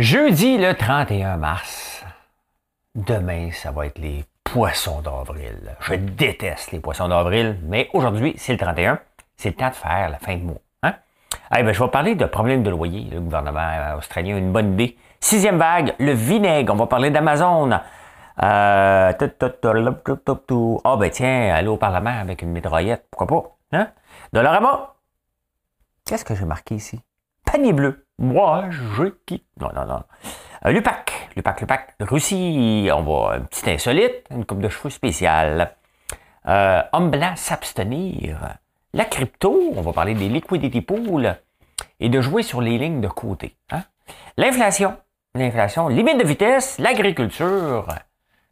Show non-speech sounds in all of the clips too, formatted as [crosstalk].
Jeudi le 31 mars. Demain, ça va être les poissons d'avril. Je déteste les poissons d'avril, mais aujourd'hui, c'est le 31. C'est le temps de faire la fin de mois. Hein? ben, je vais parler de problèmes de loyer. Le gouvernement australien a une bonne idée. Sixième vague, le vinaigre. On va parler d'Amazon. Euh, ah ben tiens, aller au Parlement avec une mitraillette, pourquoi pas? Hein? Qu'est-ce que j'ai marqué ici? Panier bleu. Moi, je quitte. Non, non, non. Euh, Lupac, Lupac, Lupac. Russie, on va un petit insolite, une coupe de cheveux spéciale. Euh, homme blanc s'abstenir. La crypto, on va parler des liquidity pools et de jouer sur les lignes de côté. Hein? L'inflation, l'inflation, limite de vitesse, l'agriculture,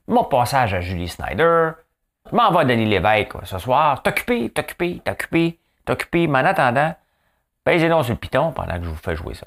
mon passage à Julie Snyder, m'en va Denis Lévesque ce soir, t'occuper, t'occuper, t'occuper, t'occuper, mais en attendant, pèsez donc sur le piton pendant que je vous fais jouer ça.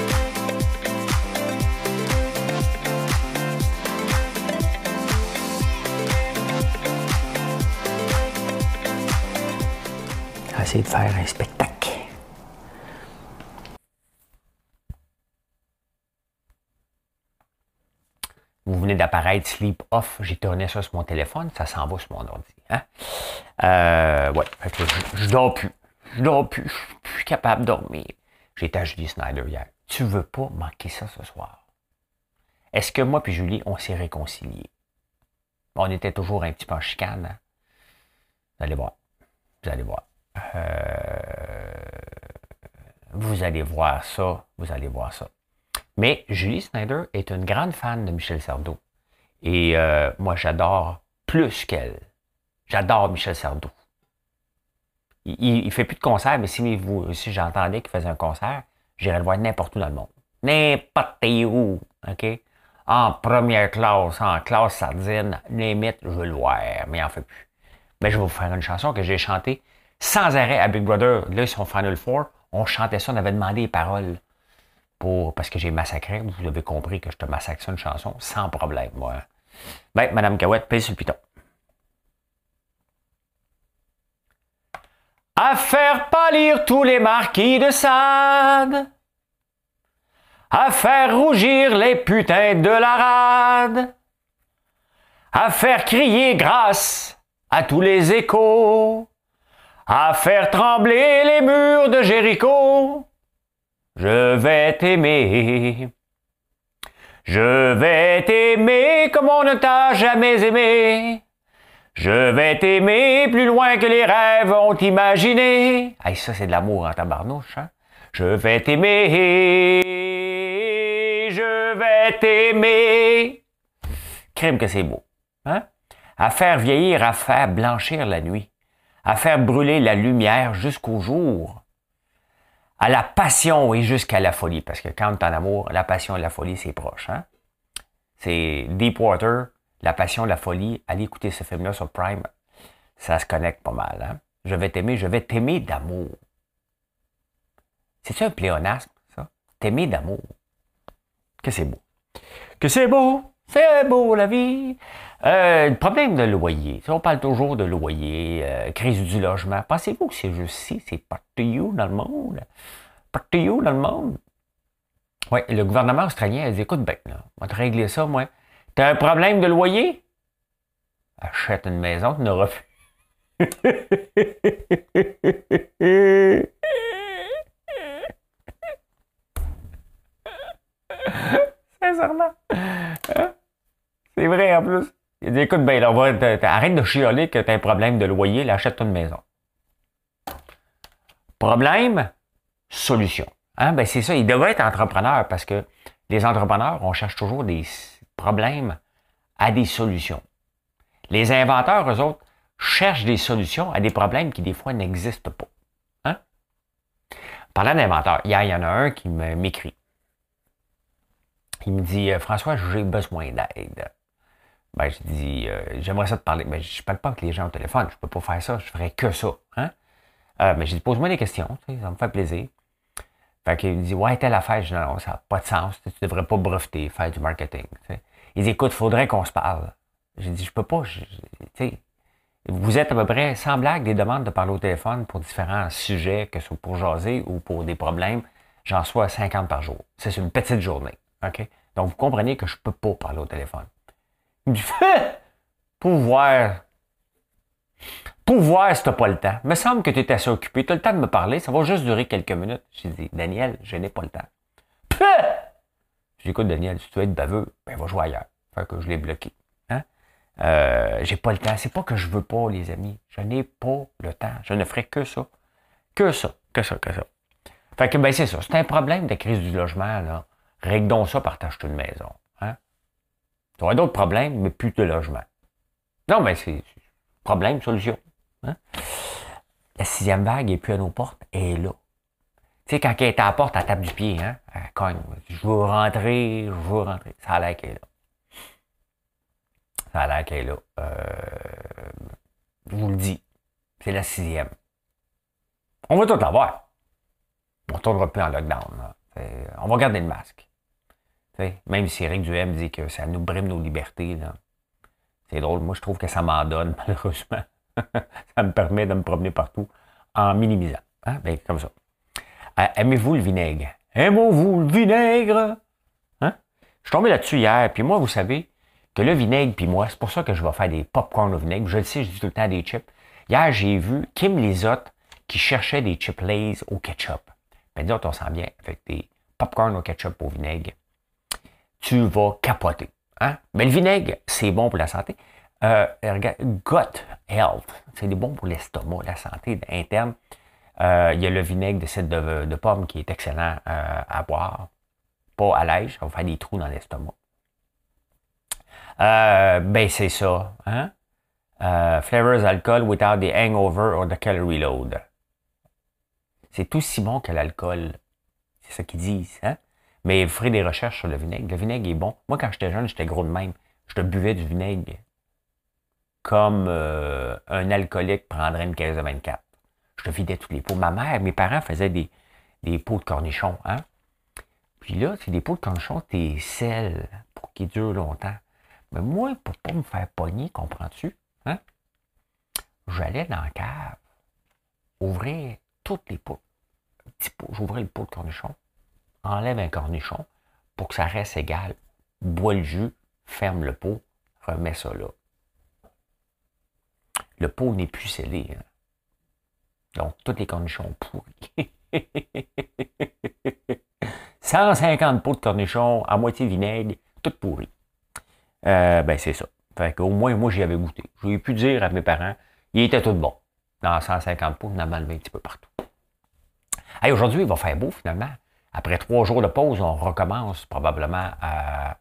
De faire un spectacle. Vous venez d'apparaître Sleep Off. J'ai tourné ça sur mon téléphone. Ça s'en va sur mon ordi. Hein? Euh, ouais. je, je dors plus. Je dors plus. Je suis plus capable de dormir. J'étais à Julie Snyder hier. Tu veux pas manquer ça ce soir? Est-ce que moi puis Julie, on s'est réconciliés? On était toujours un petit peu en chicane. Hein? Vous allez voir. Vous allez voir. Euh, vous allez voir ça. Vous allez voir ça. Mais Julie Snyder est une grande fan de Michel Sardou. Et euh, moi, j'adore plus qu'elle. J'adore Michel Sardou. Il, ne fait plus de concerts, mais si, j'entendais qu'il faisait un concert, j'irais le voir n'importe où dans le monde. N'importe où, OK? En première classe, en classe sardine, limite, je veux le voir, mais il n'en fait plus. Mais je vais vous faire une chanson que j'ai chantée sans arrêt à Big Brother. Là, ils sont Final Four. On chantait ça, on avait demandé les paroles. Pour, parce que j'ai massacré. Vous avez compris que je te massacre ça une chanson sans problème, moi. Ben, Madame Cahouette, paye sur le piton. À faire pâlir tous les marquis de Sade. À faire rougir les putains de la rade. À faire crier grâce à tous les échos à faire trembler les murs de Jéricho. Je vais t'aimer. Je vais t'aimer comme on ne t'a jamais aimé. Je vais t'aimer plus loin que les rêves ont imaginé. Hey, ça, c'est de l'amour en tabarnouche, hein? Je vais t'aimer. Je vais t'aimer. Crime que c'est beau. Hein? À faire vieillir, à faire blanchir la nuit à faire brûler la lumière jusqu'au jour, à la passion et jusqu'à la folie. Parce que quand tu en amour, la passion et la folie, c'est proche. Hein? C'est Deepwater, la passion la folie. Allez écouter ce film-là sur Prime. Ça se connecte pas mal. Hein? Je vais t'aimer, je vais t'aimer d'amour. C'est un pléonasme, ça? T'aimer d'amour. Que c'est beau. Que c'est beau, c'est beau la vie. Euh, problème de loyer. On parle toujours de loyer, euh, crise du logement. Pensez-vous que c'est juste ici, c'est partout dans le monde? Partout dans le monde? Oui, le gouvernement australien a dit écoute bien, on va te régler ça, moi. T'as un problème de loyer? Achète une maison, tu n'auras plus. [laughs] Sincèrement. Hein? C'est vrai en plus. Il dit écoute, ben, arrête de chialer que tu as un problème de loyer, achète-toi une maison. Problème, solution. Hein? Ben, c'est ça, il devrait être entrepreneur parce que les entrepreneurs, on cherche toujours des problèmes à des solutions. Les inventeurs, eux autres, cherchent des solutions à des problèmes qui, des fois, n'existent pas. Hein? Parlant d'inventeur, hier, il y en a un qui m'écrit. Il me dit François, j'ai besoin d'aide ben, je dis, euh, j'aimerais ça te parler. Mais je ne parle pas avec les gens au téléphone. Je ne peux pas faire ça. Je ferais que ça. Hein? Euh, mais j'ai dit, pose-moi des questions, ça me fait plaisir. Fait qu'il me dit, ouais, telle affaire. Je dis, non, ça n'a pas de sens. Tu devrais pas breveter, faire du marketing. Il dit, écoute, faudrait qu'on se parle. J'ai dit, je peux pas. vous êtes à peu près, sans blague, des demandes de parler au téléphone pour différents sujets, que ce soit pour jaser ou pour des problèmes. J'en sois 50 par jour. C'est une petite journée. OK? Donc, vous comprenez que je peux pas parler au téléphone. Dit, pouvoir. Pouvoir si t'as pas le temps. Il me semble que tu es assez occupé. Tu as le temps de me parler. Ça va juste durer quelques minutes. J'ai dit, Daniel, je n'ai pas le temps. J'ai dit, écoute, Daniel, si tu veux être baveux, ben, va jouer ailleurs. Fait que je l'ai bloqué. Hein? Euh, j'ai pas le temps. C'est pas que je veux pas, les amis. Je n'ai pas le temps. Je ne ferai que ça. Que ça. Que ça, que ça. Fait que, ben, c'est ça. C'est un problème de crise du logement, là. Règle donc ça par t'acheter une maison. Tu auras d'autres problèmes, mais plus de logement. Non, mais c'est problème, solution. Hein? La sixième vague est plus à nos portes, elle est là. Tu sais, quand elle est à la porte, elle tape du pied, hein? Elle cogne. Je veux rentrer, je veux rentrer. Ça a l'air qu'elle est là. Ça a l'air qu'elle est là. Euh, je vous le dis. C'est la sixième. On va tout avoir. On ne tournera plus en lockdown. On va garder le masque. Même si Eric Duhem dit que ça nous brime nos libertés. C'est drôle. Moi, je trouve que ça m'en donne, [laughs] malheureusement. ça me permet de me promener partout en minimisant. Hein? Ben, comme ça. Euh, aimez-vous le vinaigre? Aimez-vous le vinaigre? Hein? Je suis tombé là-dessus hier, puis moi, vous savez que le vinaigre, puis moi, c'est pour ça que je vais faire des popcorn au vinaigre. Je le sais, je dis tout le temps des chips. Hier, j'ai vu Kim Lizotte qui cherchait des chips Lays au ketchup. Ben, disons, on sent bien avec des popcorn au ketchup au vinaigre. Tu vas capoter. Hein? Mais le vinaigre, c'est bon pour la santé. Euh, gut health, c'est bon pour l'estomac, la santé interne. Euh, il y a le vinaigre de cidre de, pomme qui est excellent euh, à boire. Pas à l'aise, ça va faire des trous dans l'estomac. ben, c'est ça. Hein? flavors alcohol without the hangover or the calorie load. C'est aussi bon que l'alcool. C'est ça qu'ils disent. Hein? Mais vous ferez des recherches sur le vinaigre. Le vinaigre est bon. Moi, quand j'étais jeune, j'étais gros de même. Je te buvais du vinaigre comme euh, un alcoolique prendrait une caisse de 24. Je te vidais tous les pots. Ma mère, mes parents faisaient des, des pots de cornichons. Hein? Puis là, c'est des pots de cornichons, t'es sel pour qu'ils durent longtemps. Mais moi, pour pas me faire pogner, comprends-tu? Hein? J'allais dans la cave, ouvrir toutes les pots. J'ouvrais le pot de cornichon, enlève un cornichon pour que ça reste égal. Bois le jus, ferme le pot, remets ça là. Le pot n'est plus scellé. Hein. Donc, tous les cornichons pourris. [laughs] 150 pots de cornichons à moitié vinaigre, tout pourri. Euh, ben, c'est ça. Fait qu'au moins, moi, j'y avais goûté. J'ai pu dire à mes parents, il était tout bon. Dans 150 pots, on a mal un petit peu partout. Hey, aujourd'hui, il va faire beau finalement. Après trois jours de pause, on recommence probablement à,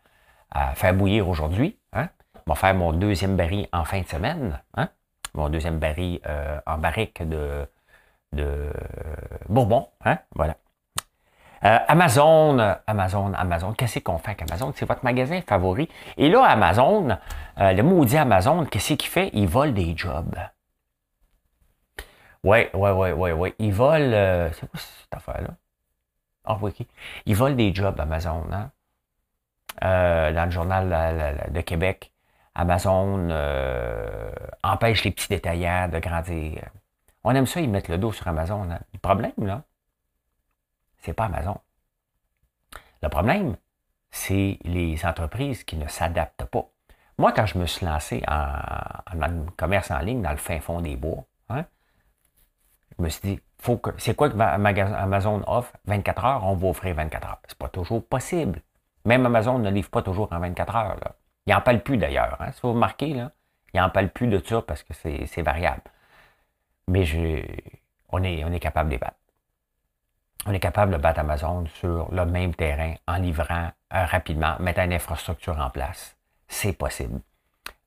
faire bouillir aujourd'hui. Hein? On va faire mon deuxième baril en fin de semaine. Hein? Mon deuxième baril euh, en barrique de, de Bourbon. Hein? Voilà. Euh, Amazon, Amazon, Amazon. Qu'est-ce qu'on fait avec Amazon? C'est votre magasin favori. Et là, Amazon, euh, le maudit Amazon, qu'est-ce qu'il fait? Il vole des jobs. Oui, oui, oui, oui, oui. Ils volent. Euh, c'est quoi cette affaire-là? Ah oui. Ils volent des jobs Amazon, hein? Euh, dans le journal de Québec, Amazon euh, empêche les petits détaillants de grandir. On aime ça, ils mettent le dos sur Amazon. Hein? Le problème, là, c'est pas Amazon. Le problème, c'est les entreprises qui ne s'adaptent pas. Moi, quand je me suis lancé en, en commerce en ligne dans le fin fond des bois, hein, je me suis dit, faut que, c'est quoi que Amazon offre? 24 heures, on va offrir 24 heures. C'est pas toujours possible. Même Amazon ne livre pas toujours en 24 heures. Là. Il n'en parle plus d'ailleurs. Hein. Si vous remarquez, là, il n'en parle plus de ça parce que c'est, variable. Mais je, on, est, on est capable de battre. On est capable de battre Amazon sur le même terrain en livrant euh, rapidement, mettre une infrastructure en place. C'est possible.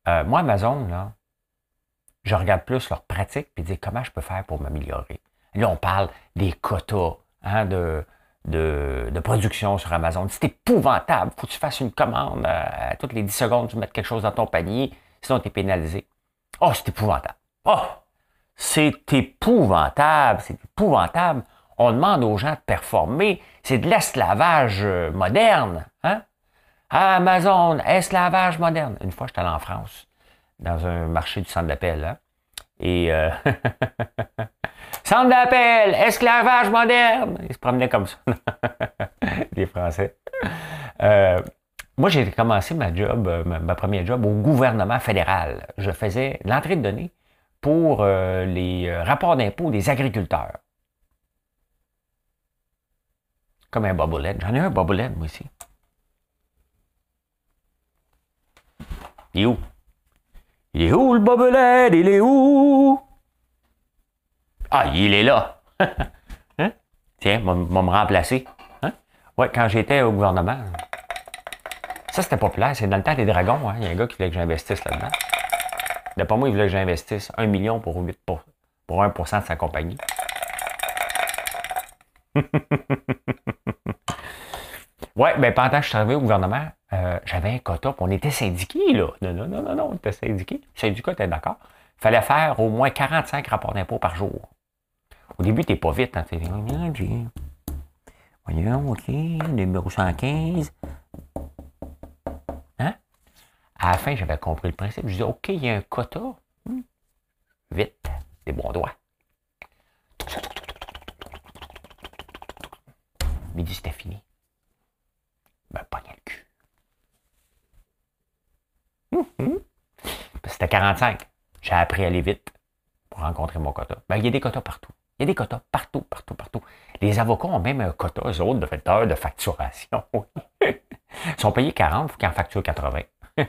Euh, moi, Amazon, là, je regarde plus leur pratique et dire comment je peux faire pour m'améliorer. Là, on parle des quotas hein, de, de, production sur Amazon. C'est épouvantable. Faut que tu fasses une commande euh, à, toutes les 10 secondes, tu mets quelque chose dans ton panier, sinon tu es pénalisé. Oh, c'est épouvantable. Oh! C'est épouvantable, c'est épouvantable. On demande aux gens de performer. C'est de l'esclavage euh, moderne. Hein? Amazon, esclavage moderne. Une fois, j'étais allé en France, dans un marché du centre d'appel. Hein? Et euh, [laughs] centre d'appel, esclavage moderne. Ils se promenaient comme ça, [laughs] les Français. Euh, moi, j'ai commencé ma job, euh, ma, première job au gouvernement fédéral. Je faisais l'entrée de données pour euh, les rapports d'impôts des agriculteurs. Comme un bobolette. J'en ai un bobolette, moi aussi. Il est où? Il est où le bobolette? Il est où? Ah, il est là. [laughs] hein? Tiens, va me remplacer. Hein? Ouais, quand j'étais au gouvernement. Ça, c'était populaire. C'est dans le temps des dragons. Hein? Il y a un gars qui voulait que j'investisse là-dedans. D'après moi, il voulait que j'investisse un million pour 8 pour, pour 1% de sa compagnie. [laughs] ouais, ben pendant que je suis arrivé au gouvernement, euh, j'avais un quota, on était syndiqués, là. Non, non, non, non, non, on était syndiqués. Le syndicat était d'accord. Il fallait faire au moins 45 rapports d'impôts par jour. Au début, t'es pas vite. Hein? Voyons, OK, numéro 115. À la fin, j'avais compris le principe. Je disais, OK, il y a un quota. Hmm. Vite, des bons doigts. Midi, c'était fini. Ben, pogné le cul. Hmm. C'était 45. J'ai appris à aller vite pour rencontrer mon quota. Ben, il y a des quotas partout. Il y a des quotas partout, partout, partout. Les avocats ont même un quota, eux autres, de facturation. [laughs] Ils sont payés 40, il faut qu'ils en facturent 80. [laughs]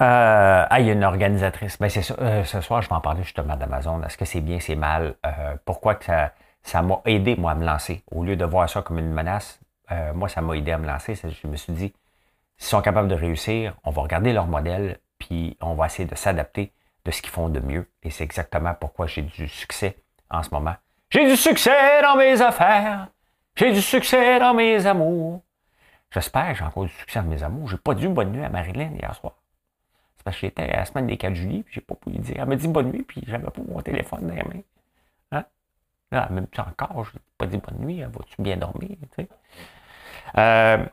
Euh, ah, il y a une organisatrice. Ben, c'est euh, ce soir, je vais en parler justement d'Amazon. Est-ce que c'est bien, c'est mal? Euh, pourquoi que ça, m'a aidé, moi, à me lancer? Au lieu de voir ça comme une menace, moi, ça m'a aidé à me lancer. Je me suis dit, s'ils sont capables de réussir, on va regarder leur modèle, puis on va essayer de s'adapter de ce qu'ils font de mieux. Et c'est exactement pourquoi j'ai du succès en ce moment. J'ai du succès dans mes affaires. J'ai du succès dans mes amours. J'espère que j'ai encore du succès dans mes amours. J'ai pas dit bonne nuit à Marilyn hier soir. C'est parce que j'étais à la semaine des 4 juillet, puis j'ai pas pu lui dire. Elle m'a dit bonne nuit, puis j'avais pas mon téléphone dans les mains. Hein? Là, même encore, je n'ai pas dit bonne nuit, vas-tu bien dormir? Euh,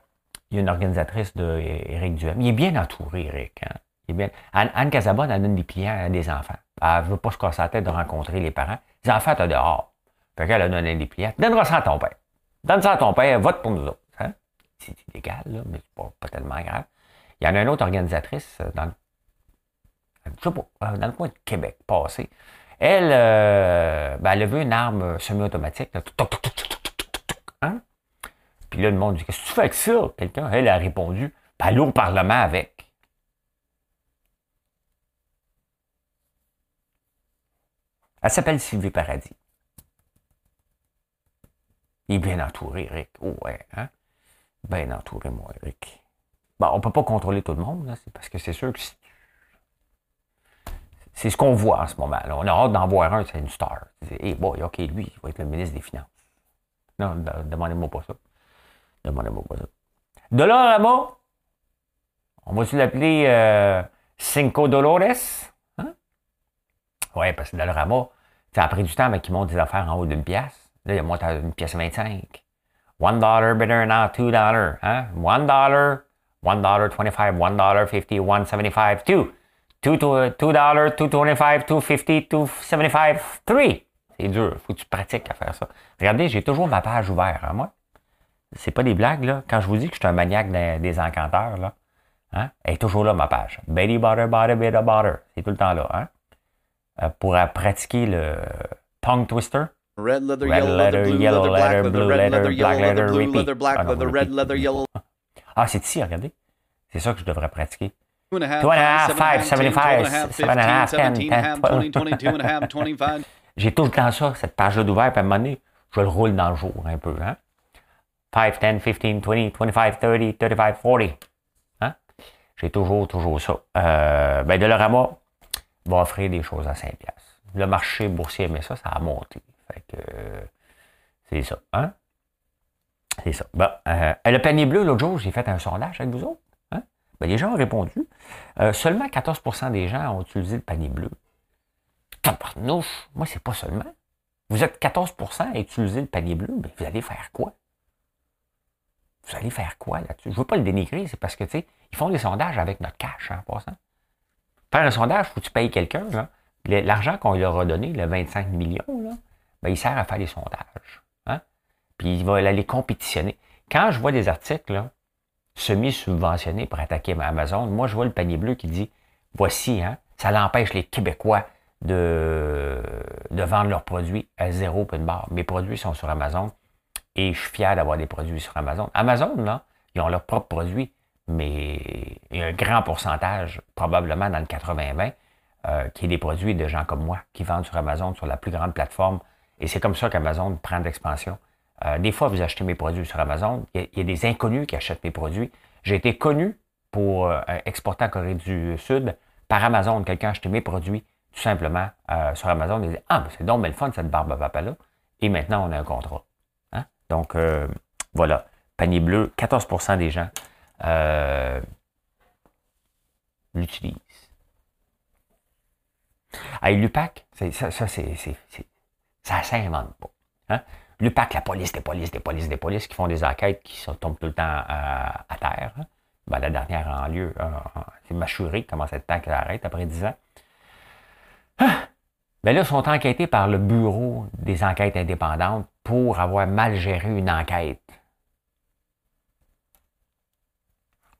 il y a une organisatrice de Éric Duhem. Il est bien entouré, Éric. Hein? Anne, Anne Casabonne, elle donne des clients à des enfants. Elle ne veut pas se casser la tête de rencontrer les parents. Les enfants, t'as dehors. Fait qu'elle a donné des clients. Donne-moi ça à ton père. Donne ça à ton père, vote pour nous autres. Hein? C'est illégal, mais c'est pas, pas, tellement grave. Il y en a une autre organisatrice euh, dans, pas, euh, dans le coin de Québec, passé. Elle, euh, ben, elle a vu une arme semi-automatique. Puis là, le monde dit Qu'est-ce que tu fais avec ça? Quelqu'un, elle a répondu ben, au Parlement avec. Elle s'appelle Sylvie Paradis. Il est bien entouré, Eric. Oh ouais, hein? Bien entouré, moi, Eric. Bon, on ne peut pas contrôler tout le monde, là, parce que c'est sûr que c'est ce qu'on voit en ce moment. On a hâte d'en voir un, c'est une star. Eh boy, OK, lui, il va être le ministre des Finances. Non, demandez-moi pas ça. Demandez-moi pas ça. Dolorama, on va-tu l'appeler euh, Cinco Dolores? Oui, parce que Dolorama, ça a pris du temps mais qu'il monte des affaires en haut d'une pièce. Là, il monte à une pièce 25. One dollar better now, two dollar. Hein? One dollar, one dollar twenty-five, one dollar fifty, one seventy-five, two. Two, two dollar, two twenty-five, two fifty, two seventy-five, three. C'est dur. Faut que tu pratiques à faire ça. Regardez, j'ai toujours ma page ouverte, hein, moi. C'est pas des blagues, là. Quand je vous dis que je suis un maniaque des, encanteurs, là, hein, elle est toujours là, ma page. Betty Butter, Butter, Butter, Butter. C'est tout le temps là, hein? Euh, pour pratiquer le tongue twister. Red leather, red yellow leather, blue yellow leather, black leather, blue red leather, black leather, blue leather, black leather, red leather, yellow. Ah, c'est ici, regardez. C'est ça que je devrais pratiquer. Two and a half, two and a half, five, seventy-five, seven and a half, ten, ten, twelve. Twenty-two and a half, [laughs] twenty-five. J'ai tout le temps ça, cette page-là d'ouvert, puis à un moment donné, je le roule dans le jour un peu, hein. 5, 10, 15, 20, 25, 30, 35, 40. Hein? J'ai toujours, toujours ça. Euh, ben, Dolorama va offrir des choses à 5 piastres. Le marché boursier mais ça, ça a monté. Fait que c'est ça. Hein? C'est ça. Bon, euh, le panier bleu, l'autre jour, j'ai fait un sondage avec vous autres. Hein? Ben, les gens ont répondu. Euh, seulement 14% des gens ont utilisé le panier bleu. Tabarnouche, moi, c'est pas seulement. Vous êtes 14% à utiliser le panier bleu, mais vous allez faire quoi? Vous allez faire quoi là-dessus? Je ne veux pas le dénigrer, c'est parce que, tu sais, ils font des sondages avec notre cash, hein, en passant. Faire un sondage, il faut que tu payes quelqu'un, L'argent qu'on leur a donné, le 25 millions, là, ben, il sert à faire des sondages. Hein? Puis il va aller compétitionner. Quand je vois des articles semi-subventionnés pour attaquer Amazon, moi je vois le panier bleu qui dit voici, hein, ça l'empêche les Québécois de, vendre leurs produits à zéro de barre. Mes produits sont sur Amazon et je suis fier d'avoir des produits sur Amazon. Amazon, là, ils ont leurs propres produits, mais il y a un grand pourcentage, probablement dans le 80-20, euh, qui est des produits de gens comme moi qui vendent sur Amazon, sur la plus grande plateforme. Et c'est comme ça qu'Amazon prend de l'expansion. Euh, des fois, vous achetez mes produits sur Amazon. Il y, a, des inconnus qui achètent mes produits. J'ai été connu pour euh, exporter en Corée du Sud par Amazon. Quelqu'un a acheté mes produits tout simplement sur Amazon. Il dit Ah, c'est donc le fun cette barbe à papa-là. Et maintenant, on a un contrat. Hein? Donc, voilà. Panier bleu, 14% des gens l'utilisent. Hey, l'UPAC, ça, ça c'est, ça s'invente pas. Hein? L'UPAC, la police, des polices, des polices, des polices qui font des enquêtes qui sont, tombent tout le temps à, terre. Hein? Ben, la dernière en lieu, c'est Machuré à être temps qu'elle arrête après 10 ans? Ah! Ben là, sont enquêtés par le Bureau des enquêtes indépendantes pour avoir mal géré une enquête.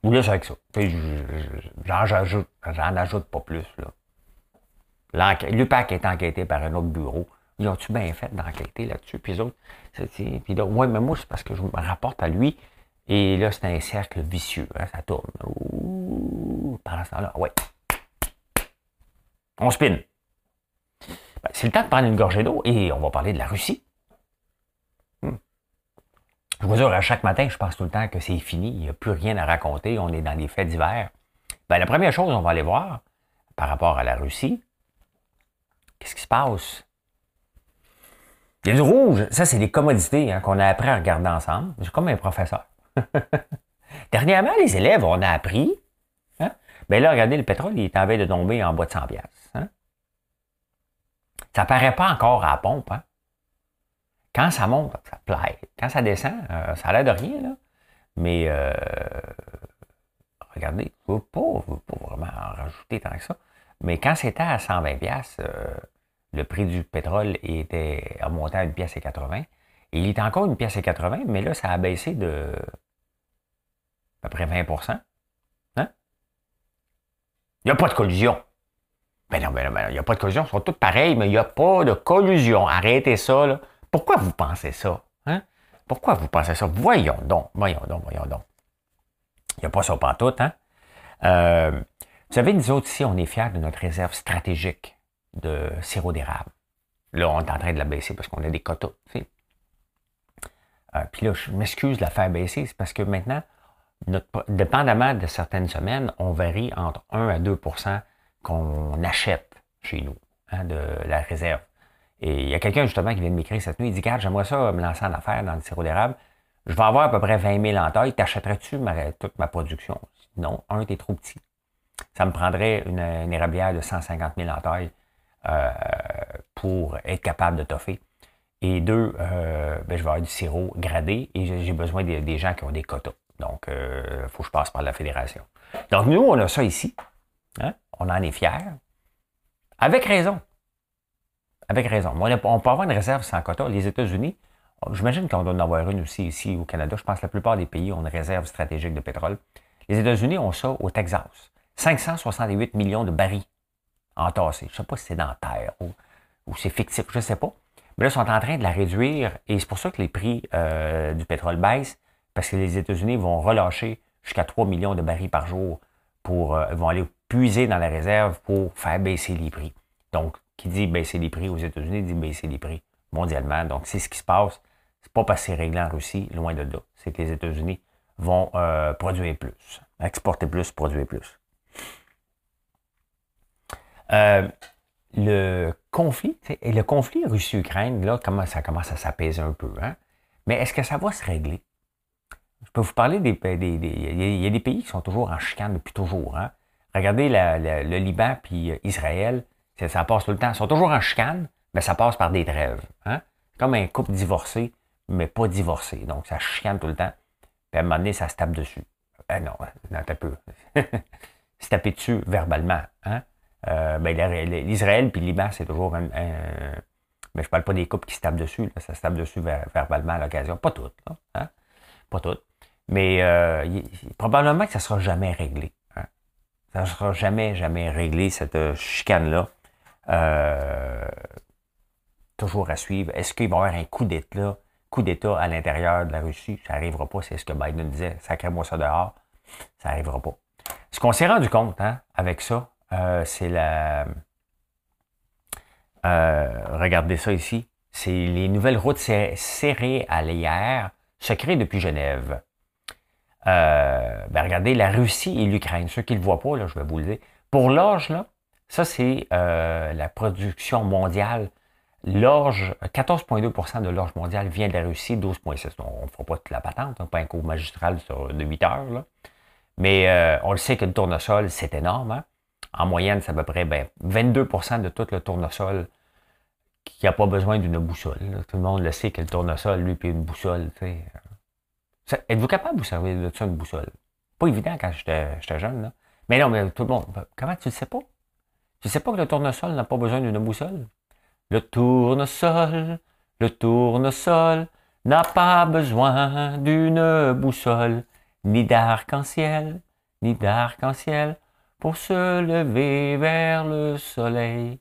Vous laisse avec ça. J'en ajoute, ajoute pas plus. Là. L'UPAC est enquêté par un autre bureau. Ils ont-tu bien fait d'enquêter là-dessus? Puis puis là, ouais, mais moi, c'est parce que je me rapporte à lui. Et là, c'est un cercle vicieux. Hein, ça tourne. Ouh, pendant ce temps-là, ouais. On spin. Ben, c'est le temps de prendre une gorgée d'eau et on va parler de la Russie. Je vous dire, à chaque matin, je pense tout le temps que c'est fini. Il n'y a plus rien à raconter. On est dans des faits divers. Ben, la première chose, on va aller voir par rapport à la Russie, Qu'est-ce qui se passe? Il y a du rouge. Ça, c'est des commodités hein, qu'on a appris à regarder ensemble. C'est comme un professeur. [laughs] Dernièrement, les élèves, on a appris. Hein? Ben là, regardez, le pétrole, il est en train de tomber en bas de 100 pièces. Hein? Ça paraît pas encore à pompe. Hein? Quand ça monte, ça plaît. Quand ça descend, euh, ça a l'air de rien. Là. Mais euh, regardez, je ne veux pas, vraiment en rajouter tant que ça. Mais quand c'était à 120 pièces, euh, le prix du pétrole était a monté à une pièce et 80. Et il est encore une pièce et 80, mais là, ça a baissé de à peu près 20% hein? Il n'y a pas de collusion. Ben non, ben non, ben il n'y a pas de collusion. Ils sont tous pareils, mais il n'y a pas de collusion. Arrêtez ça, là. Pourquoi vous pensez ça? Hein? Pourquoi vous pensez ça? Voyons donc, voyons donc, voyons donc. Il n'y a pas ça tout, hein? Euh, vous savez, nous autres ici, on est fiers de notre réserve stratégique de sirop d'érable. Là, on est en train de la baisser parce qu'on a des quotas. Euh, puis là, je m'excuse de la faire baisser, c'est parce que maintenant, notre, dépendamment de certaines semaines, on varie entre 1 à 2% qu'on achète chez nous, hein, de la réserve. Et il y a quelqu'un justement qui vient de m'écrire cette nuit, il dit, regarde, j'aimerais ça me lancer en affaires dans le sirop d'érable. Je vais avoir à peu près 20 000 en taille. T'achèterais-tu toute ma production? Non, un, t'es trop petit ça me prendrait une, érablière de 150 000 en taille euh, pour être capable de toffer. Et deux, euh, ben, je vais avoir du sirop gradé et j'ai besoin des, gens qui ont des quotas. Donc, il euh, faut que je passe par la fédération. Donc, nous, on a ça ici. Hein? On en est fiers. Avec raison. Avec raison. On, peut avoir une réserve sans quota. Les États-Unis, j'imagine qu'on doit en avoir une aussi ici au Canada. Je pense que la plupart des pays ont une réserve stratégique de pétrole. Les États-Unis ont ça au Texas. 568 millions de barils entassés. Je ne sais pas si c'est dans la terre ou, c'est fictif, je ne sais pas. Mais là, ils sont en train de la réduire et c'est pour ça que les prix euh, du pétrole baissent, parce que les États-Unis vont relâcher jusqu'à 3 millions de barils par jour pour euh, vont aller puiser dans la réserve pour faire baisser les prix. Donc, qui dit baisser les prix aux États-Unis dit baisser les prix mondialement. Donc, c'est ce qui se passe. C'est pas parce que c'est réglé en Russie, loin de là. C'est que les États-Unis vont euh, produire plus, exporter plus, produire plus. Euh, le conflit, et le conflit Russie-Ukraine, là, comment ça commence à s'apaiser un peu, hein? Mais est-ce que ça va se régler? Je peux vous parler des, il y a des pays qui sont toujours en chicane depuis toujours. Hein? Regardez le Liban puis Israël, ça, passe tout le temps. Ils sont toujours en chicane, mais ça passe par des trêves. Hein? Comme un couple divorcé, mais pas divorcé. Donc ça chicane tout le temps. Puis à un moment donné, ça se tape dessus. Euh, non, non, un peu. [laughs] se taper dessus verbalement. Hein? Euh, ben, L'Israël puis Liban, c'est toujours un, Mais je parle pas des couples qui se tapent dessus. Ça se tape dessus verbalement à l'occasion. Pas toutes. Hein? Pas toutes. Mais euh, probablement que ça ne sera jamais réglé. Hein? Ça ne sera jamais, jamais réglé, cette euh, chicane-là. Euh, toujours à suivre. Est-ce qu'il va y avoir un coup d'État, coup d'État à l'intérieur de la Russie? Ça n'arrivera pas. C'est ce que Biden disait. Sacrez-moi ça dehors. Ça n'arrivera pas. Ce qu'on s'est rendu compte hein, avec ça, c'est la. regardez ça ici. C'est les nouvelles routes céréalières se créent depuis Genève. Euh, ben regardez, la Russie et l'Ukraine, ceux qui ne le voient pas, là, je vais vous le dire. Pour l'orge, là, ça c'est euh, la production mondiale. L'orge, 14,2% de l'orge mondiale vient de la Russie, 12,6. On ne fera pas toute la patente, hein, pas un cours magistral de 8 heures. Là. Mais euh, on le sait que le tournesol, c'est énorme. Hein. En moyenne, c'est à peu près ben, 22% de tout le tournesol qui n'a pas besoin d'une boussole. Tout le monde le sait que le tournesol, lui, puis une boussole. Sais, Êtes-vous capable de vous servir de ça une boussole? Pas évident quand j'étais jeune, là. Mais non, mais tout le monde. Comment tu ne sais pas? Ne sais pas que le tournesol n'a pas besoin d'une boussole? Le tournesol, le tournesol n'a pas besoin d'une boussole, ni d'arc-en-ciel, ni d'arc-en-ciel pour se lever vers le soleil.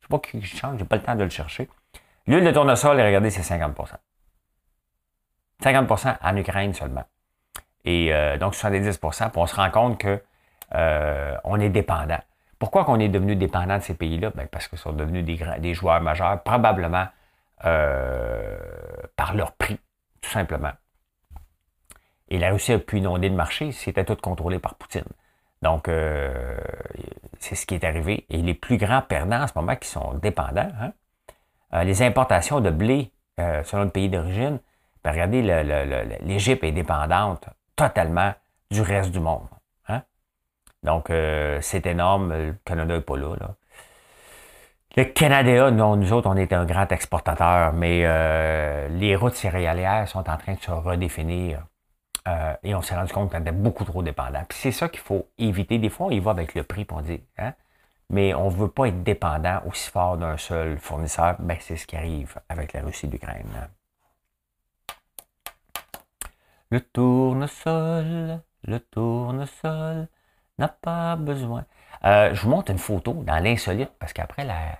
Je sais pas qui change, j'ai pas le temps de le chercher. L'huile de tournesol, regardez, c'est 50% 50% en Ukraine seulement. Et euh, donc 70 puis on se rend compte que euh, on est dépendant. Pourquoi qu'on est devenu dépendant de ces pays-là? Ben parce qu'ils sont devenus des, joueurs majeurs, probablement euh, par leur prix, tout simplement. Et la Russie a pu inonder le marché, c'était tout contrôlé par Poutine. Donc, c'est ce qui est arrivé. Et les plus grands perdants en ce moment qui sont dépendants, hein, les importations de blé selon le pays d'origine, ben, regardez, l'Égypte est dépendante totalement du reste du monde. Donc, euh, c'est énorme. Le Canada n'est pas là, Le Canada, non, nous autres, on est un grand exportateur, mais euh, les routes céréalières sont en train de se redéfinir. Euh, et on s'est rendu compte qu'on était beaucoup trop dépendant. Puis c'est ça qu'il faut éviter. Des fois, on y va avec le prix, pour on dit, hein? mais on ne veut pas être dépendant aussi fort d'un seul fournisseur. Ben, c'est ce qui arrive avec la Russie et l'Ukraine. Le tournesol, le tournesol n'a pas besoin. Euh, je vous montre une photo dans l'insolite parce qu'après la,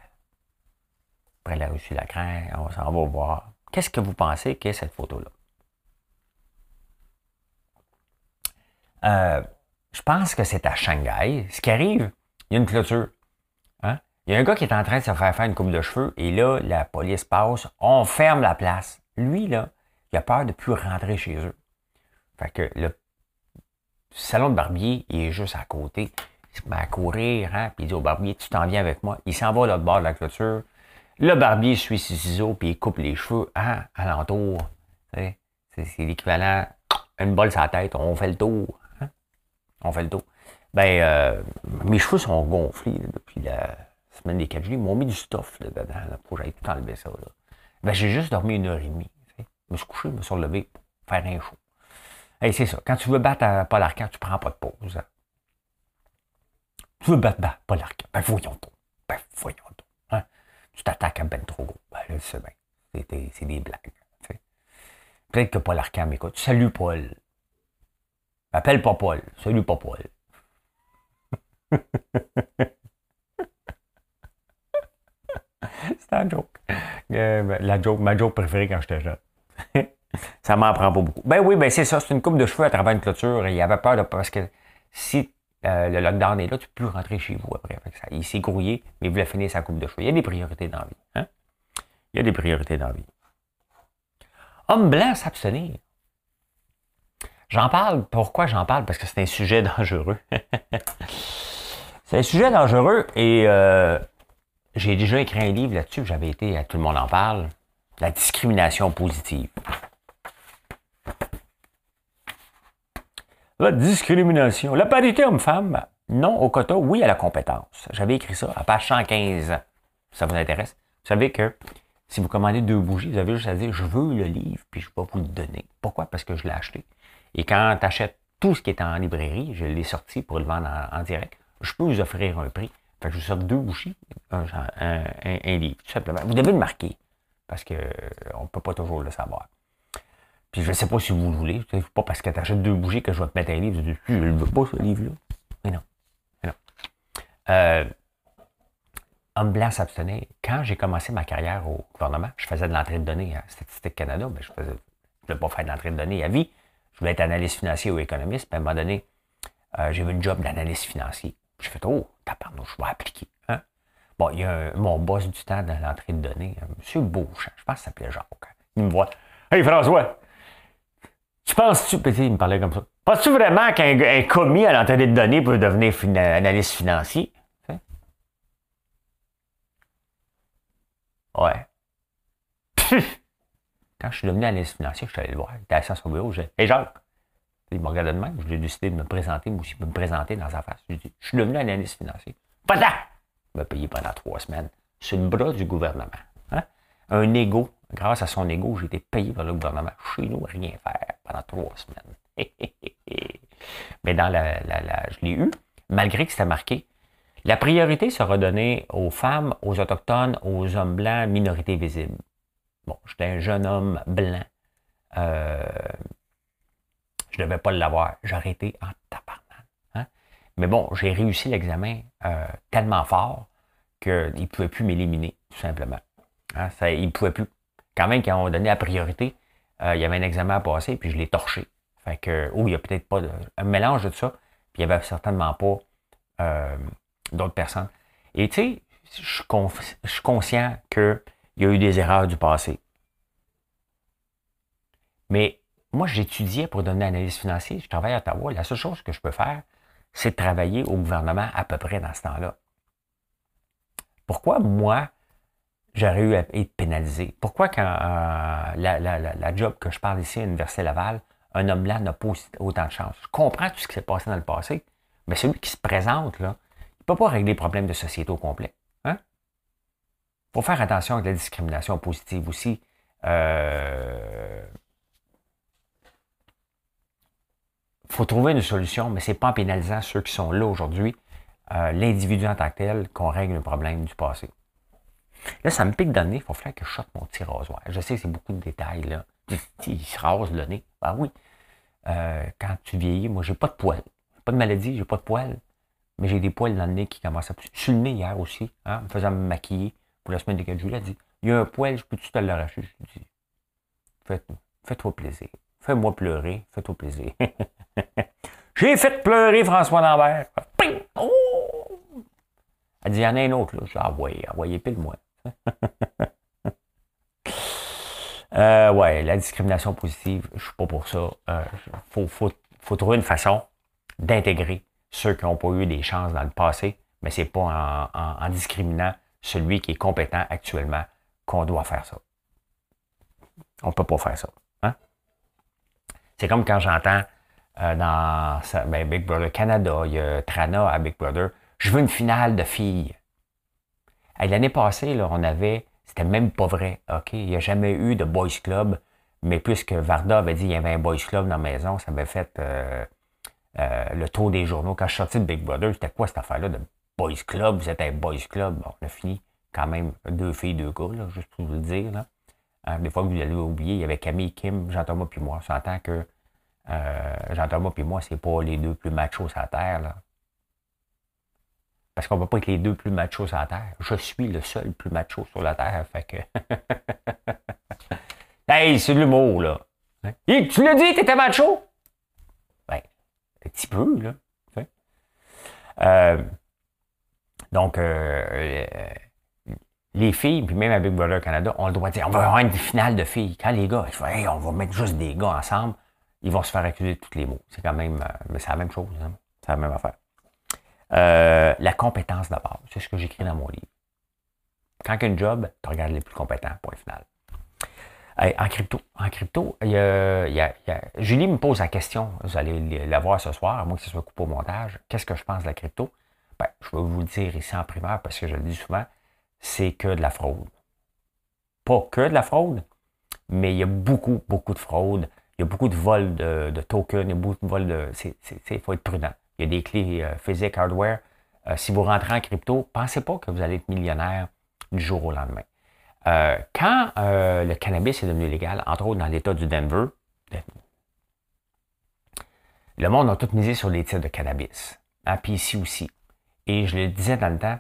après la Russie, la crainte, on s'en va voir. Qu'est-ce que vous pensez qu'est cette photo-là? Euh, je pense que c'est à Shanghai. Ce qui arrive, il y a une clôture. Hein? Il y a un gars qui est en train de se faire faire une coupe de cheveux et là, la police passe, on ferme la place. Lui, là, il a peur de plus rentrer chez eux. Fait que le salon de barbier, il est juste à côté. Il se met à courir, hein, puis il dit au barbier, tu t'en viens avec moi. Il s'en va à l'autre bord de la clôture. Le barbier suit ses ciseaux, puis il coupe les cheveux hein, alentour. C'est l'équivalent, une balle sur la tête, on fait le tour. Hein. On fait le tour. Ben, euh, mes cheveux sont gonflés depuis la semaine des 4 juillet. Ils m'ont mis du stuff là, dedans là, pour que j'aille tout enlever ça. Là. Ben, j'ai juste dormi une heure et demie. Je me suis couché, je me suis relevé pour faire un show. Hey, c'est ça. Quand tu veux battre à Paul Arcand, tu prends pas de pause. Tu veux battre Paul Arcand. Ben voyons donc. Ben voyons donc. Hein. Tu t'attaques à Ben trop gros. Ben là, c'est bien. C'est des, blagues. Peut-être que Paul Arcand m'écoute. Salut Paul. Appelle pas Paul. Salut pas Paul. [laughs] C'est un joke. Euh, ben, la joke. Ma joke préférée quand j'étais jeune. Ça m'en prend pas beaucoup. Ben oui, ben c'est ça, c'est une coupe de cheveux à travers une clôture. il avait peur de parce que si euh, le lockdown est là, tu peux plus rentrer chez vous après. ça. Il s'est grouillé, mais il voulait finir sa coupe de cheveux. Il y a des priorités dans la vie. Hein? Il y a des priorités dans la vie. Homme blanc s'abstenir. J'en parle. Pourquoi j'en parle? Parce que c'est un sujet [laughs] dangereux. c'est un sujet dangereux et euh, j'ai déjà écrit un livre là-dessus. J'avais été à Tout le monde en parle. La discrimination positive. La discrimination. La parité homme-femme, non au quota, oui à la compétence. J'avais écrit ça à page 115. Ça vous intéresse? Vous savez que si vous commandez deux bougies, vous avez juste à dire je veux le livre, puis je vais vous le donner. Pourquoi? Parce que je l'ai acheté. Et quand tu achètes tout ce qui est en librairie, je l'ai sorti pour le vendre en, direct, je peux vous offrir un prix. Fait que je vous sors deux bougies, un, livre, tout simplement. Vous devez le marquer, parce qu'on ne peut pas toujours le savoir. Puis je ne sais pas si vous le voulez. C'est pas parce que tu achètes deux bougies que je vais te mettre un livre. Je ne le veux pas, ce livre-là. Mais non. Mais non. Euh, homme blanc s'abstenir. Quand j'ai commencé ma carrière au gouvernement, je faisais de l'entrée de données à Statistique Canada, mais je ne voulais pas faire de l'entrée de données à vie. Je voulais être analyste financier ou économiste. Puis à un moment donné, euh, j'ai eu une job d'analyste financier. J'ai fait Oh, tabarnouche, je vais appliquer. Hein? Bon, il y a mon boss du temps dans l'entrée de données, M. Beauchamp, je pense ça s'appelait Jacques. Il me voit. Hey François, tu penses-tu, il me parlait comme ça, penses-tu vraiment qu'un commis à l'entrée de données peut devenir analyste financier? Ouais. [laughs] Quand je suis devenu analyste financier, je suis allé le voir. Il était assis à son bureau. J'ai dit Hey Jacques, il m'a regardé de même. J'ai décidé de me présenter, moi aussi, de me présenter dans sa face. J'ai dit Je suis devenu analyste financier. Pas Il m'a payé pendant trois semaines. C'est le bras du gouvernement. Hein? Un ego. Grâce à son ego, j'ai été payé par le gouvernement. Chez nous, rien faire pendant trois semaines. [laughs] Mais dans la, je l'ai eu, malgré que c'était marqué. La priorité sera donnée aux femmes, aux autochtones, aux hommes blancs, minorités visibles. Bon, j'étais un jeune homme blanc. Euh, je ne devais pas l'avoir. J'aurais été en tabarnak. Hein? Mais bon, j'ai réussi l'examen euh, tellement fort qu'il ne pouvait plus m'éliminer, tout simplement. Hein? Ça, il ne pouvait plus. Quand même, quand on donné la priorité, euh, il y avait un examen à passer, puis je l'ai torché. Fait que, oh, il n'y a peut-être pas de, un mélange de ça, puis il n'y avait certainement pas euh, d'autres personnes. Et tu sais, je, suis conscient qu'il y a eu des erreurs du passé. Mais moi, j'étudiais pour donner analyse financière, je travaille à Ottawa. La seule chose que je peux faire, c'est travailler au gouvernement à peu près dans ce temps-là. Pourquoi moi, j'aurais eu à être pénalisé? Pourquoi quand euh, la, job que je parle ici à l'Université Laval, un homme là n'a pas autant de chance? Je comprends tout ce qui s'est passé dans le passé, mais celui qui se présente, là, il ne peut pas régler les problèmes de société au complet. Il hein? faut faire attention avec la discrimination positive aussi. Euh, faut trouver une solution, mais ce n'est pas en pénalisant ceux qui sont là aujourd'hui, euh, l'individu en tant que tel, qu'on règle le problème du passé. Là, ça me pique dans le nez, il faut faire que je sorte mon petit rasoir. Je sais que c'est beaucoup de détails, là. [laughs] Il se rase le nez. Ben oui. Euh, quand tu vieillis, moi, j'ai pas de poils. Pas de maladie, j'ai pas de poils. Mais j'ai des poils dans le nez qui commencent à pousser. Sur le nez hier aussi, hein, en me faisant me maquiller pour la semaine de 4 juillet. Elle dit Il y a un poil, je peux-tu te l'arracher Je lui dis Fais-toi plaisir. Fais-moi pleurer, fais-toi plaisir. [laughs] J'ai fait pleurer François Lambert. Ping! Oh! Elle dit, il y en a un autre, là. Je dis, ah ouais, envoyez pile-moi. [laughs] euh, ouais, la discrimination positive, je suis pas pour ça. Il euh, faut, trouver une façon d'intégrer ceux qui n'ont pas eu des chances dans le passé, mais c'est pas en, discriminant celui qui est compétent actuellement qu'on doit faire ça. On peut pas faire ça. Hein? C'est comme quand j'entends euh, dans ben, Big Brother Canada, il y a Trana à Big Brother. Je veux une finale de filles. L'année passée, là, on avait, c'était même pas vrai, OK? Il n'y a jamais eu de Boys Club, mais puisque Varda avait dit qu'il y avait un Boys Club dans la maison, ça avait fait euh, euh, le tour des journaux. Quand je suis sorti de Big Brother, c'était quoi cette affaire-là de Boys Club? Vous êtes un Boys Club. on a fini quand même deux filles, deux gars, là, juste pour vous le dire. Là. Hein, des fois que vous allez oublier, il y avait Camille, Kim, Jean-Thomas puis moi. On s'entend que euh, Jean-Thomas et moi, c'est pas les deux plus machos à Terre. Là. Parce qu'on ne peut pas être les deux plus machos à la Terre. Je suis le seul plus macho sur la Terre. Fait que. [laughs] hey, c'est de l'humour, là. Hein? tu l'as dit, t'étais macho? Ben, un petit peu, là. Euh, donc, euh, les filles, puis même avec Brother Canada, on le doit dire, on va avoir une finale de filles. Quand les gars, hey, on va mettre juste des gars ensemble, ils vont se faire accuser de tous les mots. C'est quand même, euh, mais c'est la même chose, hein. c'est la même affaire. Euh, la compétence d'abord, c'est ce que j'écris dans mon livre. Quand tu as un job, tu regardes les plus compétents, point final. en crypto, en crypto, il y a, Julie me pose la question, vous allez la voir ce soir, à moins que ce soit coupé au montage. Qu'est-ce que je pense de la crypto? Ben, je vais vous le dire ici en primaire parce que je le dis souvent, c'est que de la fraude. Pas que de la fraude, mais il y a beaucoup, beaucoup de fraude. Il y a beaucoup de vols de, tokens, il y a beaucoup de vols de. Il faut être prudent. Il y a des clés euh, physiques, hardware. Euh, si vous rentrez en crypto, pensez pas que vous allez être millionnaire du jour au lendemain. Euh, quand le cannabis est devenu légal, entre autres dans l'État du Denver, le monde a tout misé sur les titres de cannabis. Hein, puis ici aussi. Et je le disais dans le temps,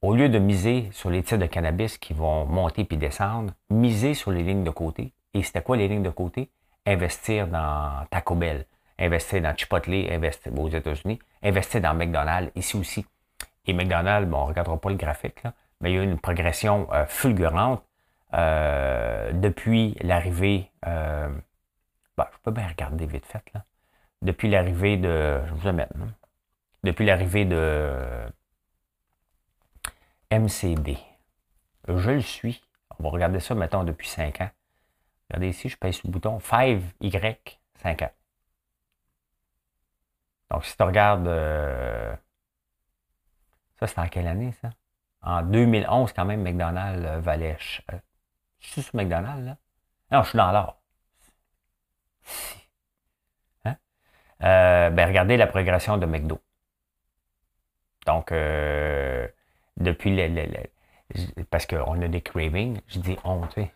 au lieu de miser sur les titres de cannabis qui vont monter puis descendre, miser sur les lignes de côté. Et c'était quoi les lignes de côté? Investir dans Taco Bell, investir dans Chipotle, investir aux États-Unis, investir dans McDonald's, ici aussi. Et McDonald's, bon, on ne regardera pas le graphique, là, mais il y a eu une progression euh, fulgurante euh, depuis l'arrivée. Euh, bah, je peux bien regarder vite fait, là. Depuis l'arrivée de. Je vous amène. Hein. Depuis l'arrivée de MCD. Je le suis. On va regarder ça, mettons, depuis 5 ans. Regardez ici, je pèse le bouton 5Y, 5 ans. Donc, si tu regardes. ça, c'est en quelle année, ça? En 2011, quand même, McDonald's euh, valait. Euh, je suis sur McDonald's, là? Non, je suis dans l'or. Hein? Euh, ben, regardez la progression de McDo. Donc, depuis le, parce qu'on a des cravings, je dis on, tu sais,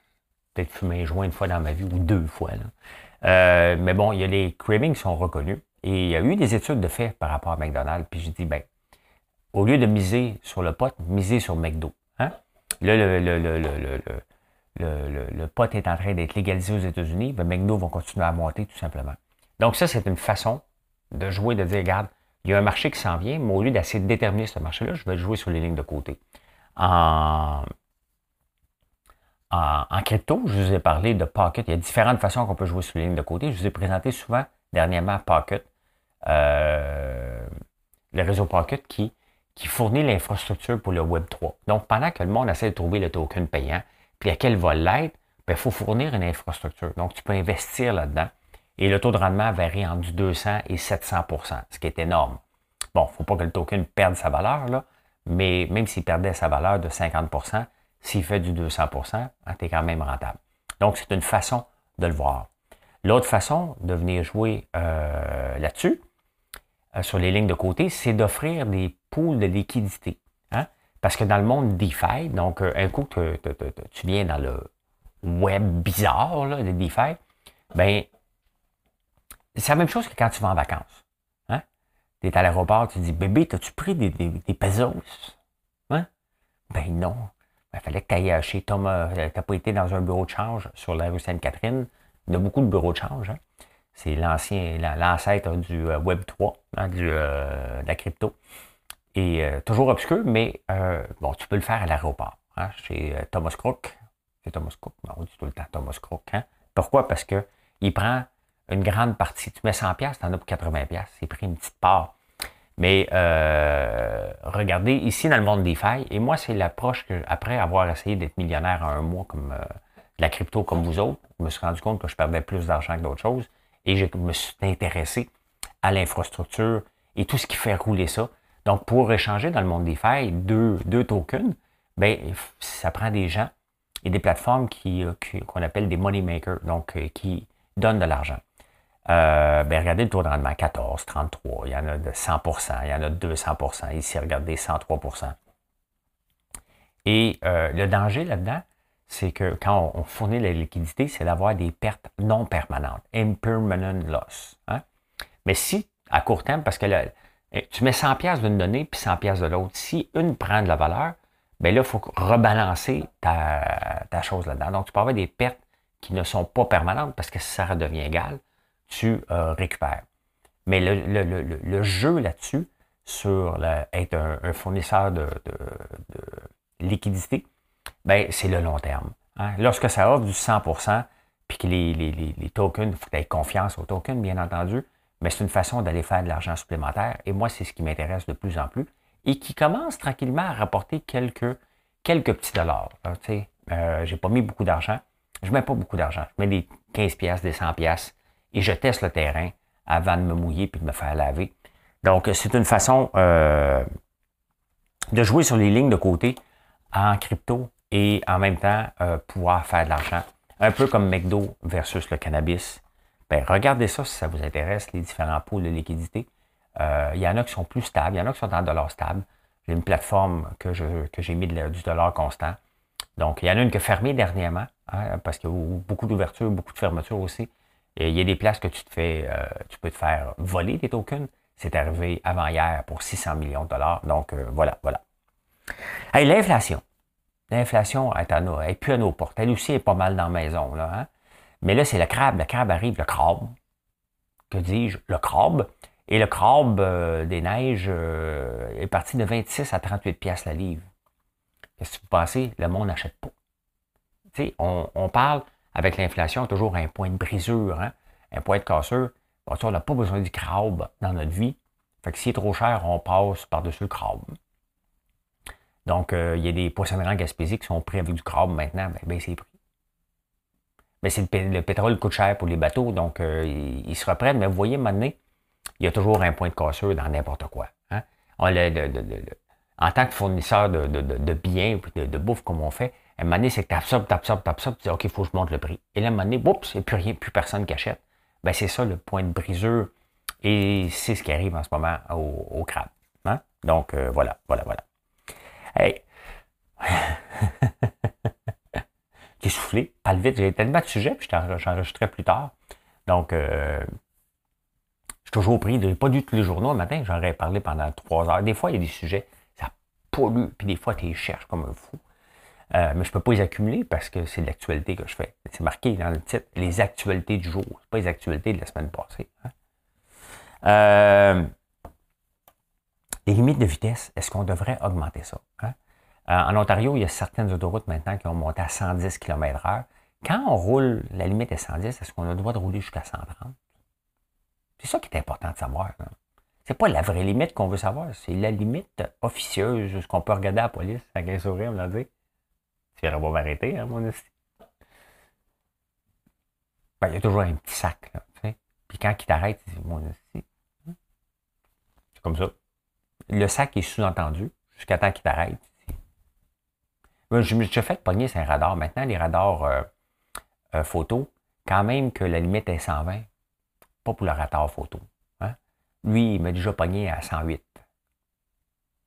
peut-être fumer un joint une fois dans ma vie ou deux fois. Là. mais bon, il y a les cravings qui sont reconnus. Et il y a eu des études de fait par rapport à McDonald's. Puis je dis, ben, au lieu de miser sur le pot, miser sur McDo. Hein? Là, le, le, le, le, pot est en train d'être légalisé aux États-Unis, mais McDo va continuer à monter tout simplement. Donc ça, c'est une façon de jouer, de dire, regarde, il y a un marché qui s'en vient, mais au lieu d'essayer de déterminer ce marché-là, je vais jouer sur les lignes de côté. En, crypto, je vous ai parlé de Pocket. Il y a différentes façons qu'on peut jouer sur les lignes de côté. Je vous ai présenté souvent, dernièrement, Pocket, euh, le réseau Pocket qui qui fournit l'infrastructure pour le Web 3. Donc, pendant que le monde essaie de trouver le token payant, puis à quel va l'être, il ben, faut fournir une infrastructure. Donc, tu peux investir là-dedans. Et le taux de rendement varie entre 200 et 700% ce qui est énorme. Bon, il ne faut pas que le token perde sa valeur, là, mais même s'il perdait sa valeur de 50% s'il fait du 200 tu es quand même rentable. Donc, c'est une façon de le voir. L'autre façon de venir jouer euh, là-dessus, sur les lignes de côté, c'est d'offrir des pools de liquidité. Hein? Parce que dans le monde DeFi, donc euh, un coup tu viens dans le web bizarre là, de DeFi, ben c'est la même chose que quand tu vas en vacances. Hein? Tu es à l'aéroport, tu dis Bébé, as-tu pris des, des, pesos? Hein? Ben non. Il fallait que tu ailles chez Thomas. Tu n'as pas été dans un bureau de change sur la rue Sainte-Catherine. Il y a beaucoup de bureaux de change. Hein? C'est l'ancien, l'ancêtre du euh, Web 3, hein, du, euh, de la crypto. Et euh, toujours obscur, mais bon, tu peux le faire à l'aéroport. Hein, chez Thomas Crook. C'est Thomas Cook, on dit tout le temps Thomas Crook. Hein. Pourquoi? Parce que il prend une grande partie. Tu mets 100$, tu en as pour 80$. Il prend une petite part. Mais regardez, ici dans le monde des failles, et moi, c'est l'approche que, après avoir essayé d'être millionnaire en un mois comme la crypto comme vous autres, je me suis rendu compte que je perdais plus d'argent que d'autres choses et je me suis intéressé à l'infrastructure et tout ce qui fait rouler ça. Donc, pour échanger dans le monde des failles deux, deux tokens, ben, ça prend des gens et des plateformes qui, euh, qu'on appelle des money makers, donc euh, qui donnent de l'argent. Euh, ben, regardez le taux de rendement 14, 33, il y en a de 100% il y en a de 200% Ici, regardez 103% Et le danger là-dedans, c'est que quand on fournit la liquidité, c'est d'avoir des pertes non permanentes, impermanent loss. Hein. Mais si, à court terme, parce que eh, tu mets 100 pièces d'une donnée puis 100 pièces de l'autre, si une prend de la valeur, bien là, il faut rebalancer ta, chose là-dedans. Donc, tu peux avoir des pertes qui ne sont pas permanentes parce que si ça redevient égal, tu euh, récupères. Mais le, jeu là-dessus, sur être un, fournisseur de liquidité, ben, c'est le long terme. Hein. Lorsque ça offre du 100% puis que les, les, les, tokens, il faut que confiance aux tokens, bien entendu, mais c'est une façon d'aller faire de l'argent supplémentaire. Et moi, c'est ce qui m'intéresse de plus en plus et qui commence tranquillement à rapporter quelques, quelques petits dollars. Je euh, j'ai pas mis beaucoup d'argent, Je ne mets pas beaucoup d'argent. Je mets des 15 pièces, des 100 pièces et je teste le terrain avant de me mouiller puis de me faire laver. Donc, c'est une façon euh, de jouer sur les lignes de côté en crypto et en même temps euh, pouvoir faire de l'argent. Un peu comme McDo versus le cannabis. Ben, regardez ça si ça vous intéresse, les différents pôles de liquidité. Euh, il y en a qui sont plus stables, il y en a qui sont en dollars stables. J'ai une plateforme que, je, que j'ai mis du dollar constant. Donc, il y en a une qui a fermé dernièrement, hein, parce qu'il y a beaucoup d'ouvertures, beaucoup de fermetures aussi. Et il y a des places que tu te fais, euh, tu peux te faire voler des tokens. C'est arrivé avant hier pour 600 millions de dollars. Donc, euh, voilà, voilà. Hey, l'inflation. L'inflation est, à nos, est plus à nos portes. Elle aussi est pas mal dans la maison. Là, hein. Mais là, c'est le crabe. Le crabe arrive, le crabe. Que dis-je? Le crabe. Et le crabe euh, des neiges est parti de 26 à 38 pièces la livre. Qu'est-ce que vous pensez? Le monde n'achète pas. On, on parle avec l'inflation, toujours un point de brisure, hein? un point de cassure. on n'a pas besoin du crabe dans notre vie. Fait que s'il est trop cher, on passe par-dessus le crabe. Donc, euh, il y a des poissonneries en Gaspésie qui sont pris avec du crabe maintenant, ben, ben c'est pris. Mais c'est le, pétrole coûte cher pour les bateaux, donc euh, ils, se reprennent. Mais vous voyez, maintenant, il y a toujours un point de cassure dans n'importe quoi. Hein? en tant que fournisseur de, biens, de, de bouffe comme on fait, un moment donné, c'est que tu absorbes, tu absorbes, tu absorbes, tu dis, OK, il faut que je monte le prix. Et là, à un moment donné, oups, il n'y a plus rien, plus personne qui achète. Ben, c'est ça le point de brisure. Et c'est ce qui arrive en ce moment au, crabe. Hein? Donc, euh, voilà, voilà, voilà. Hey! J'ai soufflé, pas vite. J'ai tellement de sujets, puis j'enregistrerai plus tard. Donc, euh, je suis toujours pris, de, pas du tous les journaux le matin, j'aurais parlé pendant trois heures. Des fois, il y a des sujets, ça pollue, puis des fois, tu les cherches comme un fou. Euh, mais je ne peux pas les accumuler parce que c'est l'actualité que je fais. C'est marqué dans le titre, les actualités du jour. Pas les actualités de la semaine passée. Hein. Euh, les limites de vitesse, est-ce qu'on devrait augmenter ça? Hein? Euh, en Ontario, il y a certaines autoroutes maintenant qui ont monté à 110 km/h. Quand on roule, la limite est 110, est-ce qu'on a le droit de rouler jusqu'à 130? C'est ça qui est important de savoir. Ce n'est pas la vraie limite qu'on veut savoir, c'est la limite officieuse, ce qu'on peut regarder à la police avec un sourire, on l'a dit. Tu pas m'arrêter, hein, mon esti. Ben, il y a toujours un petit sac, là, tu. Puis quand il t'arrête, il dit, mon esti. C'est comme ça. Le sac est sous-entendu jusqu'à temps qu'il t'arrête. Je me suis fait pogner sur un radar. Maintenant, les radars euh, euh, photo, quand même que la limite est 120, pas pour le radar photo. Hein. Lui, il m'a déjà pogné à 108. Je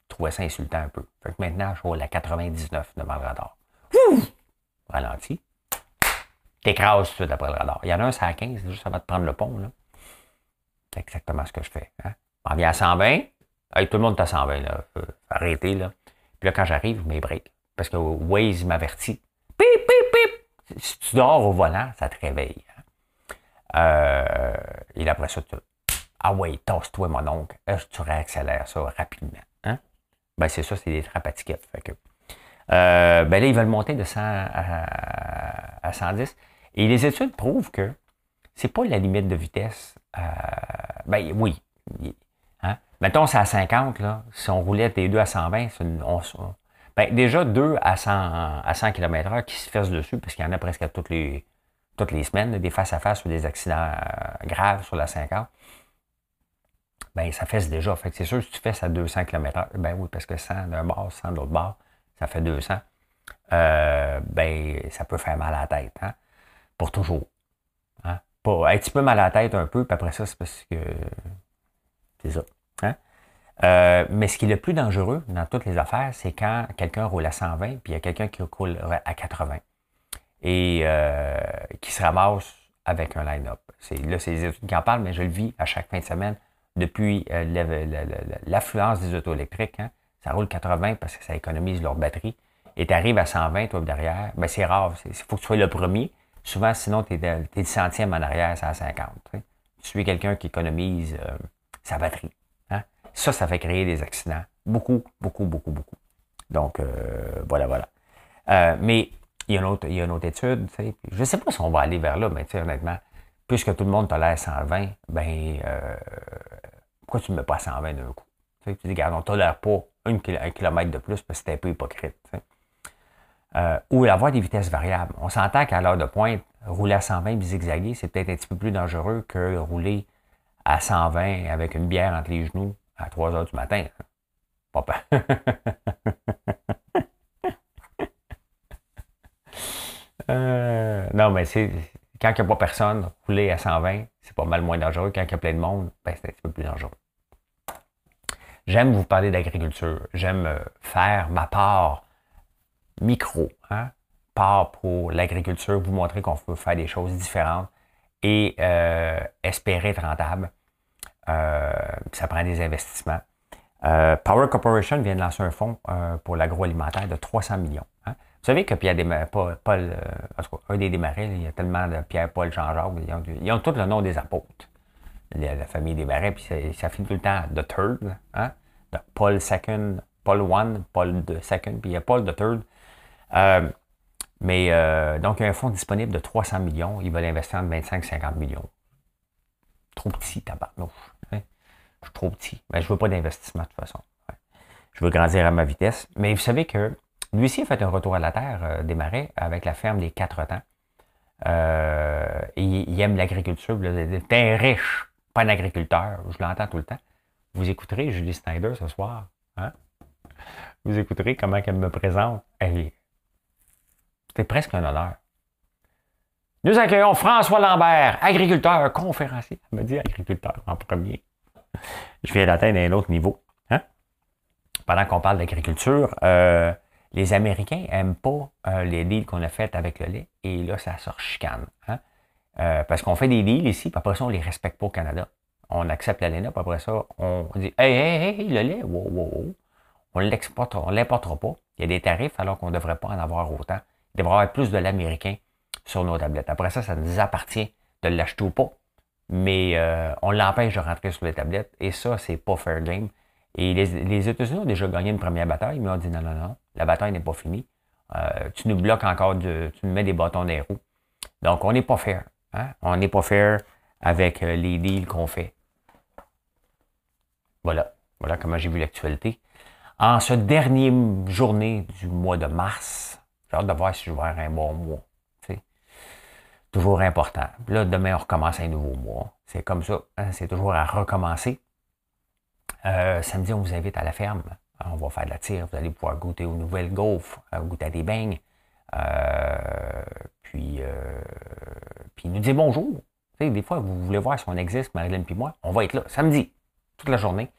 trouvais ça insultant un peu. Fait que maintenant, je roule à 99 devant le radar. Ralenti. T'écrases tout après le radar. Il y en a un, c'est à 15, juste ça va te prendre le pont. C'est exactement ce que je fais. Hein? On vient à 120. Tout le monde est à 120. Là. arrêtez. Là. Puis là, quand j'arrive, je mets break. Parce que Waze m'avertit. Pip, pip, pip. Si tu dors au volant, ça te réveille. Hein? Euh, et après ça, tu. Ah ouais, tasse-toi, mon oncle. Tu réaccélères ça rapidement. Hein? Ben, c'est ça, c'est des trappes à Fait que, euh, ben là, ils veulent monter de 100 à, 110. Et les études prouvent que c'est pas la limite de vitesse. Euh, ben oui. Mettons, c'est à 50, là. Si on roulait des deux à 120, on, ben, déjà deux à 100, à 100 km/h qui se fassent dessus, parce qu'il y en a presque toutes les, toutes les semaines, des face-à-face ou des accidents euh, graves sur la 50. Ben, ça fesse déjà. Fait que c'est sûr, si tu fais à 200 km/h, ben oui, parce que 100 d'un bord, 100 de l'autre bord, ça fait 200, euh, ben, ça peut faire mal à la tête, hein, pour toujours. Hein? Un petit peu mal à la tête un peu, puis après ça, c'est parce que c'est ça. Hein? Euh, mais ce qui est le plus dangereux dans toutes les affaires, c'est quand quelqu'un roule à 120, puis il y a quelqu'un qui roule à 80 et euh, qui se ramasse avec un line-up. Là, c'est les études qui en parlent, mais je le vis à chaque fin de semaine depuis l'affluence des autos électriques. Hein ça roule 80 parce que ça économise leur batterie, et tu arrives à 120, toi, derrière, ben c'est rare. Il faut que tu sois le premier. Souvent, sinon, tu es, le centième en arrière, c'est à 50. Tu, suis quelqu'un qui économise euh, sa batterie. Ça, ça fait créer des accidents. Beaucoup, beaucoup, beaucoup, beaucoup. Donc, euh, voilà, voilà. Euh, mais il y, a une autre, il y a une autre étude. Je ne sais pas si on va aller vers là, mais honnêtement, puisque tout le monde tolère 120, ben, pourquoi tu ne mets pas 120 d'un coup? Tu dis, regarde, on ne tolère pas un kilomètre de plus parce que c'est un peu hypocrite. euh, ou avoir des vitesses variables. On s'entend qu'à l'heure de pointe, rouler à 120 et zigzaguer, c'est peut-être un petit peu plus dangereux que rouler à 120 avec une bière entre les genoux à 3 heures du matin. Pas [laughs] euh, non, mais c'est quand il n'y a pas personne, rouler à 120, c'est pas mal moins dangereux. Quand il y a plein de monde, ben, c'est un petit peu plus dangereux. J'aime vous parler d'agriculture. J'aime euh, faire ma part micro, hein, part pour l'agriculture, vous montrer qu'on peut faire des choses différentes et euh, espérer être rentable. Euh, ça prend des investissements. Power Corporation vient de lancer un fonds pour l'agroalimentaire de 300 millions. Hein. Vous savez que Pierre Paul, Paul un des démarrés, il y a tellement de Pierre, Paul, Jean-Jacques, ils ont, ils ont tous le nom des apôtres la famille des Marais, puis ça, finit tout le temps The Third, hein? Paul Second, Paul One, Paul the Second, puis il y a Paul the Third. Euh, mais euh, donc, il y a un fonds disponible de 300 millions. Ils veulent investir en 25-50 millions. Trop petit, tabarnouche. Hein? Je suis trop petit. Mais je ne veux pas d'investissement de toute façon. Je veux grandir à ma vitesse. Mais vous savez que aussi a fait un retour à la terre euh, des avec la ferme des quatre temps. il, aime l'agriculture. Il est un riche pas un agriculteur, je l'entends tout le temps. Vous écouterez Julie Snyder ce soir. Hein? Vous écouterez comment elle me présente. C'était presque un honneur. Nous accueillons François Lambert, agriculteur, conférencier. Elle me dit agriculteur en premier. Je viens d'atteindre un autre niveau. Hein? Pendant qu'on parle d'agriculture, euh, les Américains n'aiment pas euh, les deals qu'on a faits avec le lait. Et là, ça sort chicane. Hein? Euh, parce qu'on fait des deals ici, puis après ça, on les respecte pas au Canada. On accepte l'ALENA, puis après ça, on dit Hey, hey, hey, le lait, wow, wow, wow. On ne l'importera pas. Il y a des tarifs alors qu'on ne devrait pas en avoir autant. Il devrait y avoir plus de l'américain sur nos tablettes. Après ça, ça nous appartient de l'acheter ou pas. Mais euh, on l'empêche de rentrer sur les tablettes. Et ça, c'est pas fair game. Et les, États-Unis ont déjà gagné une première bataille, mais on dit non, non, non, la bataille n'est pas finie. Euh, tu nous bloques encore, de, tu nous mets des bâtons les roues. Donc, on n'est pas fair. Hein? On n'est pas fair avec euh, les deals qu'on fait. Voilà. Voilà comment j'ai vu l'actualité. En ce dernier journée du mois de mars, j'ai hâte de voir si je vais avoir un bon mois. Toujours important. Là, demain, on recommence un nouveau mois. C'est comme ça. Hein? C'est toujours à recommencer. Euh, samedi, on vous invite à la ferme. On va faire de la tire. Vous allez pouvoir goûter aux nouvelles gaufres, euh, goûter à des beignes. puis puis il nous dit bonjour. des fois, vous voulez voir si on existe, Marilyn et moi, on va être là samedi, toute la journée.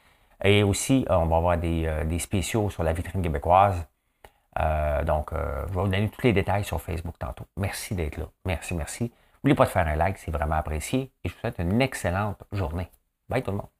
Et aussi, euh, on va avoir des, euh, spéciaux sur la vitrine québécoise. Euh, donc, je vais vous donner tous les détails sur Facebook tantôt. Merci d'être là. Merci, merci. N'oubliez pas de faire un like, c'est vraiment apprécié. Et je vous souhaite une excellente journée. Bye tout le monde.